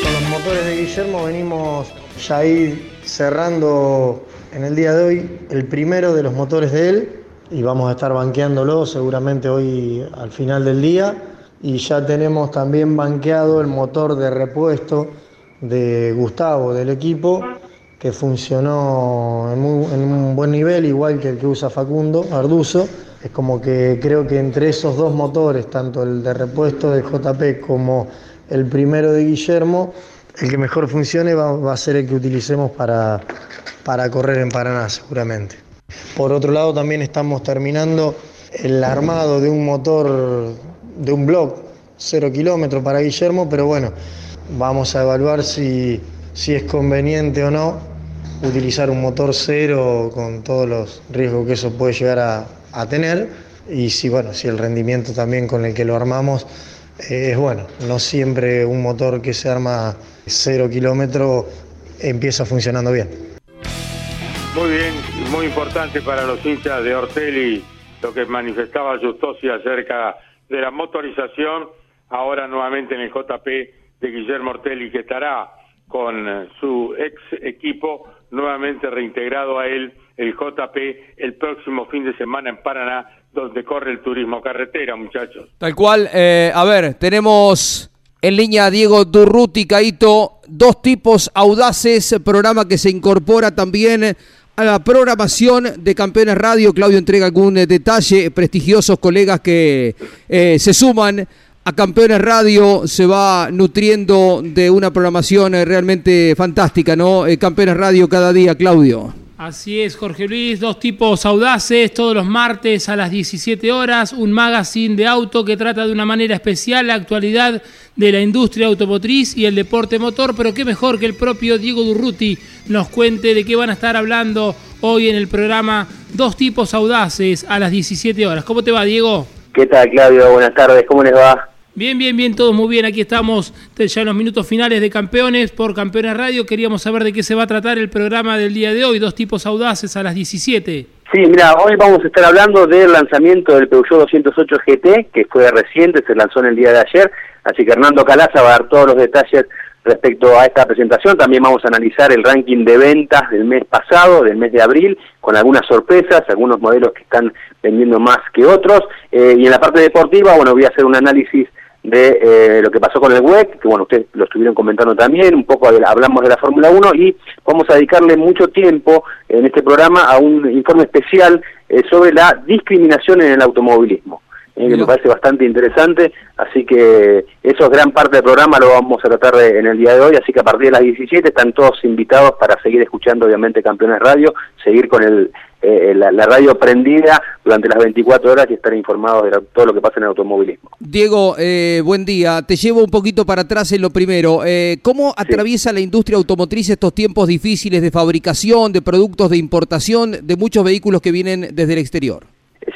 Con los motores de Guillermo venimos ya ir cerrando en el día de hoy el primero de los motores de él y vamos a estar banqueándolo seguramente hoy al final del día y ya tenemos también banqueado el motor de repuesto de Gustavo del equipo que funcionó en, un buen nivel igual que el que usa Facundo Arduzo. Es como que creo que entre esos dos motores tanto el de repuesto de JP como el primero de Guillermo el que mejor funcione va a ser el que utilicemos para para correr en Paraná seguramente. Por otro lado también estamos terminando el armado de un motor, de un block, cero kilómetros para Guillermo, pero bueno, vamos a evaluar si, si es conveniente o no utilizar un motor cero con todos los riesgos que eso puede llegar a, a tener y si bueno, si el rendimiento también con el que lo armamos es bueno. No siempre un motor que se arma cero kilómetro empieza funcionando bien. Muy bien, muy importante para los hinchas de Ortelli lo que manifestaba Justosi acerca de la motorización, ahora nuevamente en el JP de Guillermo Ortelli, que estará con su ex equipo nuevamente reintegrado a él, el JP, el próximo fin de semana en Paraná, donde corre el turismo carretera, muchachos. Tal cual, eh, a ver, tenemos en línea a Diego Durruti, Caito, dos tipos audaces, programa que se incorpora también a la programación de Campeones Radio. Claudio entrega algún detalle, prestigiosos colegas que eh, se suman a Campeones Radio, se va nutriendo de una programación eh, realmente fantástica, ¿no? Eh, Campeones Radio cada día, Claudio. Así es, Jorge Luis, dos tipos audaces, todos los martes a las 17 horas, un magazine de auto que trata de una manera especial la actualidad de la industria automotriz y el deporte motor, pero qué mejor que el propio Diego Durruti nos cuente de qué van a estar hablando hoy en el programa Dos tipos audaces a las 17 horas. ¿Cómo te va, Diego? ¿Qué tal, Claudio? Buenas tardes, ¿cómo les va? Bien, bien, bien, todos muy bien. Aquí estamos ya en los minutos finales de Campeones por Campeones Radio. Queríamos saber de qué se va a tratar el programa del día de hoy, dos tipos audaces a las 17. Sí, mira, hoy vamos a estar hablando del lanzamiento del Peugeot 208 GT, que fue reciente, se lanzó en el día de ayer, así que Hernando Calaza va a dar todos los detalles respecto a esta presentación. También vamos a analizar el ranking de ventas del mes pasado, del mes de abril, con algunas sorpresas, algunos modelos que están vendiendo más que otros. Eh, y en la parte deportiva, bueno, voy a hacer un análisis de eh, lo que pasó con el WEC, que bueno, ustedes lo estuvieron comentando también, un poco hablamos de la Fórmula 1 y vamos a dedicarle mucho tiempo en este programa a un informe especial eh, sobre la discriminación en el automovilismo, eh, que me parece bastante interesante, así que eso es gran parte del programa, lo vamos a tratar en el día de hoy, así que a partir de las 17 están todos invitados para seguir escuchando obviamente Campeones Radio, seguir con el eh, la, radio prendida durante las 24 horas y estar informados de todo lo que pasa en el automovilismo. Diego, eh, buen día. Te llevo un poquito para atrás en lo primero. Eh, ¿Cómo atraviesa la industria automotriz estos tiempos difíciles de fabricación, de productos de importación, de muchos vehículos que vienen desde el exterior?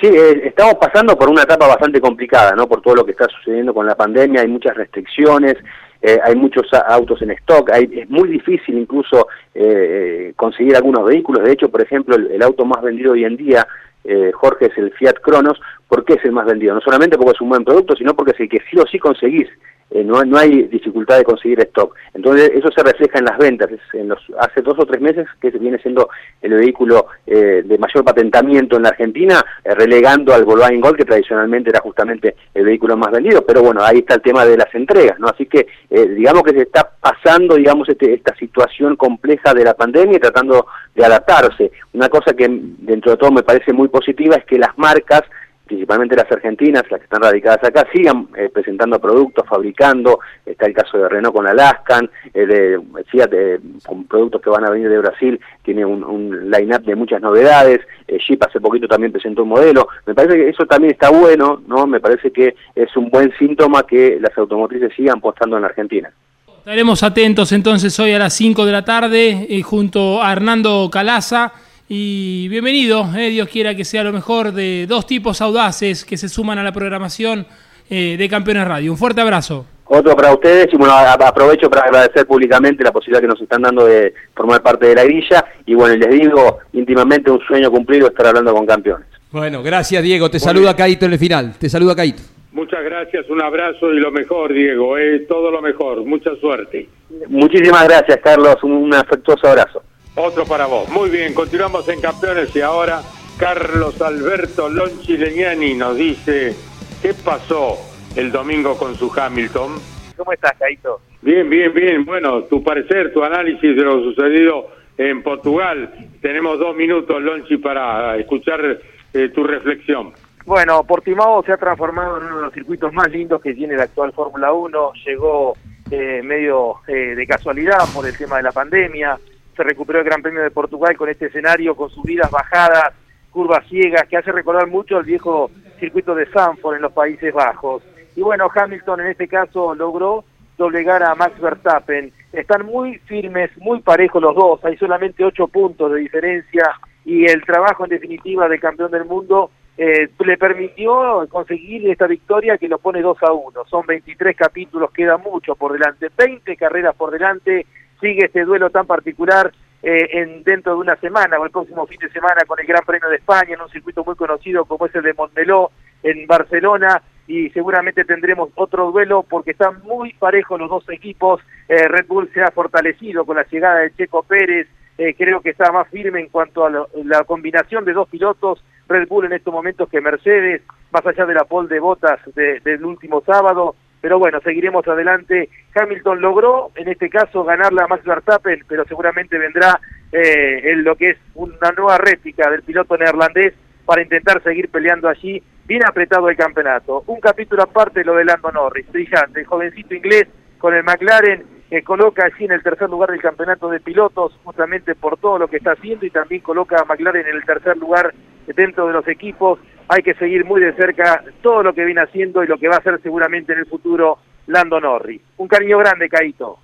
Sí, estamos pasando por una etapa bastante complicada, ¿no? Por todo lo que está sucediendo con la pandemia, hay muchas restricciones, eh, hay muchos autos en stock, hay, es muy difícil incluso eh, conseguir algunos vehículos, de hecho, por ejemplo, el, auto más vendido hoy en día, eh, Jorge, es el Fiat Cronos, ¿por qué es el más vendido? No solamente porque es un buen producto, sino porque es el que sí o sí conseguís eh, no, no, hay dificultad de conseguir stock. Entonces eso se refleja en las ventas. en los, hace dos o tres meses que viene siendo el vehículo eh, de mayor patentamiento en la Argentina, eh, relegando al Volkswagen Gol, que tradicionalmente era justamente el vehículo más vendido. Pero bueno, ahí está el tema de las entregas, ¿no? Así que digamos que se está pasando, digamos, este, esta situación compleja de la pandemia y tratando de adaptarse. Una cosa que dentro de todo me parece muy positiva es que las marcas principalmente las argentinas, las que están radicadas acá, sigan eh, presentando productos, fabricando, está el caso de Renault con Alaskan, eh, de Fiat eh, con productos que van a venir de Brasil, tiene un, line-up de muchas novedades, Jeep hace poquito también presentó un modelo, me parece que eso también está bueno, ¿no? Me parece que es un buen síntoma que las automotrices sigan apostando en la Argentina. Estaremos atentos entonces hoy a las 5 de la tarde junto a Hernando Calaza y bienvenido, eh, Dios quiera que sea lo mejor de dos tipos audaces que se suman a la programación eh, de Campeones Radio. Un fuerte abrazo. Otro para ustedes y bueno, aprovecho para agradecer públicamente la posibilidad que nos están dando de formar parte de la grilla y bueno, les digo íntimamente un sueño cumplido estar hablando con campeones. Bueno, gracias Diego, te saluda Caito en el final, te saluda Caito. Muchas gracias, un abrazo y lo mejor Diego, eh, todo lo mejor, mucha suerte. Muchísimas gracias Carlos, un afectuoso abrazo. Otro para vos. Muy bien, continuamos en campeones y ahora Carlos Alberto Lonchi Leñani nos dice qué pasó el domingo con su Hamilton. ¿Cómo estás, Caito? Bien, bien, bien. Bueno, tu parecer, tu análisis de lo sucedido en Portugal. Tenemos dos minutos, Lonchi, para escuchar eh, tu reflexión. Bueno, Portimao se ha transformado en uno de los circuitos más lindos que tiene la actual Fórmula 1. Llegó eh, medio eh, de casualidad por el tema de la pandemia se recuperó el Gran Premio de Portugal con este escenario, con subidas, bajadas, curvas ciegas, que hace recordar mucho el viejo circuito de Sanford en los Países Bajos. Y bueno, Hamilton en este caso logró doblegar a Max Verstappen. Están muy firmes, muy parejos los dos, hay solamente ocho puntos de diferencia y el trabajo en definitiva del campeón del mundo eh, le permitió conseguir esta victoria que lo pone 2 a 1. Son 23 capítulos, queda mucho por delante, 20 carreras por delante, sigue este duelo tan particular eh, en, dentro de una semana o el próximo fin de semana con el Gran Premio de España en un circuito muy conocido como es el de Montmeló en Barcelona y seguramente tendremos otro duelo porque están muy parejos los dos equipos. Eh, Red Bull se ha fortalecido con la llegada de Checo Pérez, eh, creo que está más firme en cuanto a la combinación de dos pilotos, Red Bull en estos momentos que Mercedes, más allá de la pole de botas del último sábado, pero bueno, seguiremos adelante. Hamilton logró, en este caso, ganarla a Max Verstappen, pero seguramente vendrá eh, en lo que es una nueva réplica del piloto neerlandés para intentar seguir peleando allí, bien apretado el campeonato. Un capítulo aparte lo de Lando Norris, brillante, el jovencito inglés con el McLaren, que coloca allí en el tercer lugar del campeonato de pilotos, justamente por todo lo que está haciendo, y también coloca a McLaren en el tercer lugar dentro de los equipos. Hay que seguir muy de cerca todo lo que viene haciendo y lo que va a hacer seguramente en el futuro Lando Norris. Un cariño grande, Caito.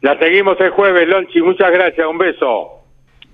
La seguimos el jueves, Lonchi. Muchas gracias. Un beso.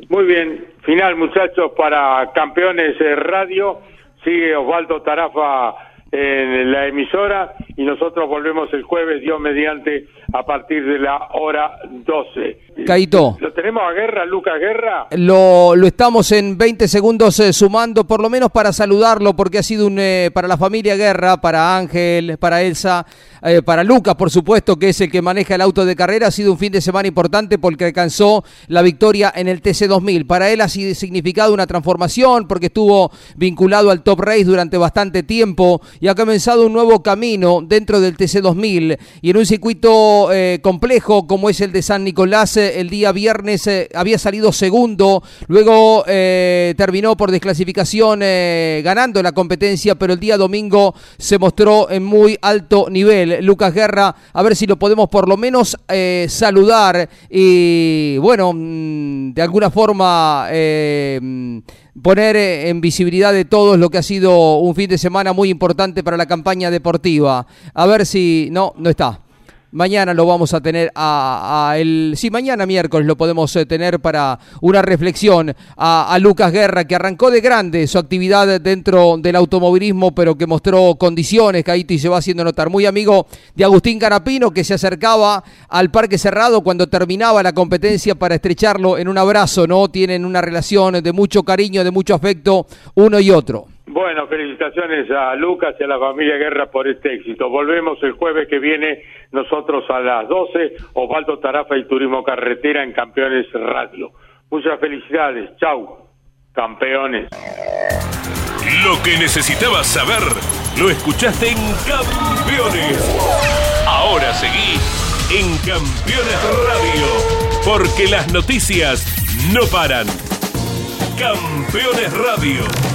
Muy bien. Final, muchachos, para Campeones Radio. Sigue Osvaldo Tarafa en la emisora y nosotros volvemos el jueves, Dios mediante, a partir de la hora 12. Caito. ¿Lo tenemos a Guerra, Lucas Guerra? Lo, lo estamos en 20 segundos eh, sumando, por lo menos para saludarlo, porque ha sido un, eh, para la familia Guerra, para Ángel, para Elsa, eh, para Lucas, por supuesto, que es el que maneja el auto de carrera, ha sido un fin de semana importante porque alcanzó la victoria en el TC2000. Para él ha significado una transformación porque estuvo vinculado al Top Race durante bastante tiempo y ha comenzado un nuevo camino dentro del TC2000 y en un circuito complejo como es el de San Nicolás el día viernes eh, había salido segundo, luego eh, terminó por desclasificación eh, ganando la competencia, pero el día domingo se mostró en muy alto nivel. Lucas Guerra, a ver si lo podemos por lo menos saludar y bueno, mm, de alguna forma mm, poner en visibilidad de todos lo que ha sido un fin de semana muy importante para la campaña deportiva. A ver si... No, no está. Mañana lo vamos a tener a, el. Sí, mañana miércoles lo podemos eh, tener para una reflexión a, Lucas Guerra, que arrancó de grande su actividad dentro del automovilismo, pero que mostró condiciones, Caíto, y se va haciendo notar. Muy amigo de Agustín Canapino, que se acercaba al Parque Cerrado cuando terminaba la competencia para estrecharlo en un abrazo, ¿no? Tienen una relación de mucho cariño, de mucho afecto, uno y otro. Bueno, felicitaciones a Lucas y a la familia Guerra por este éxito. Volvemos el jueves que viene nosotros a las 12, Osvaldo Tarafa y Turismo Carretera en Campeones Radio. Muchas felicidades. Chau, campeones. Lo que necesitabas saber lo escuchaste en Campeones. Ahora seguí en Campeones Radio, porque las noticias no paran. Campeones Radio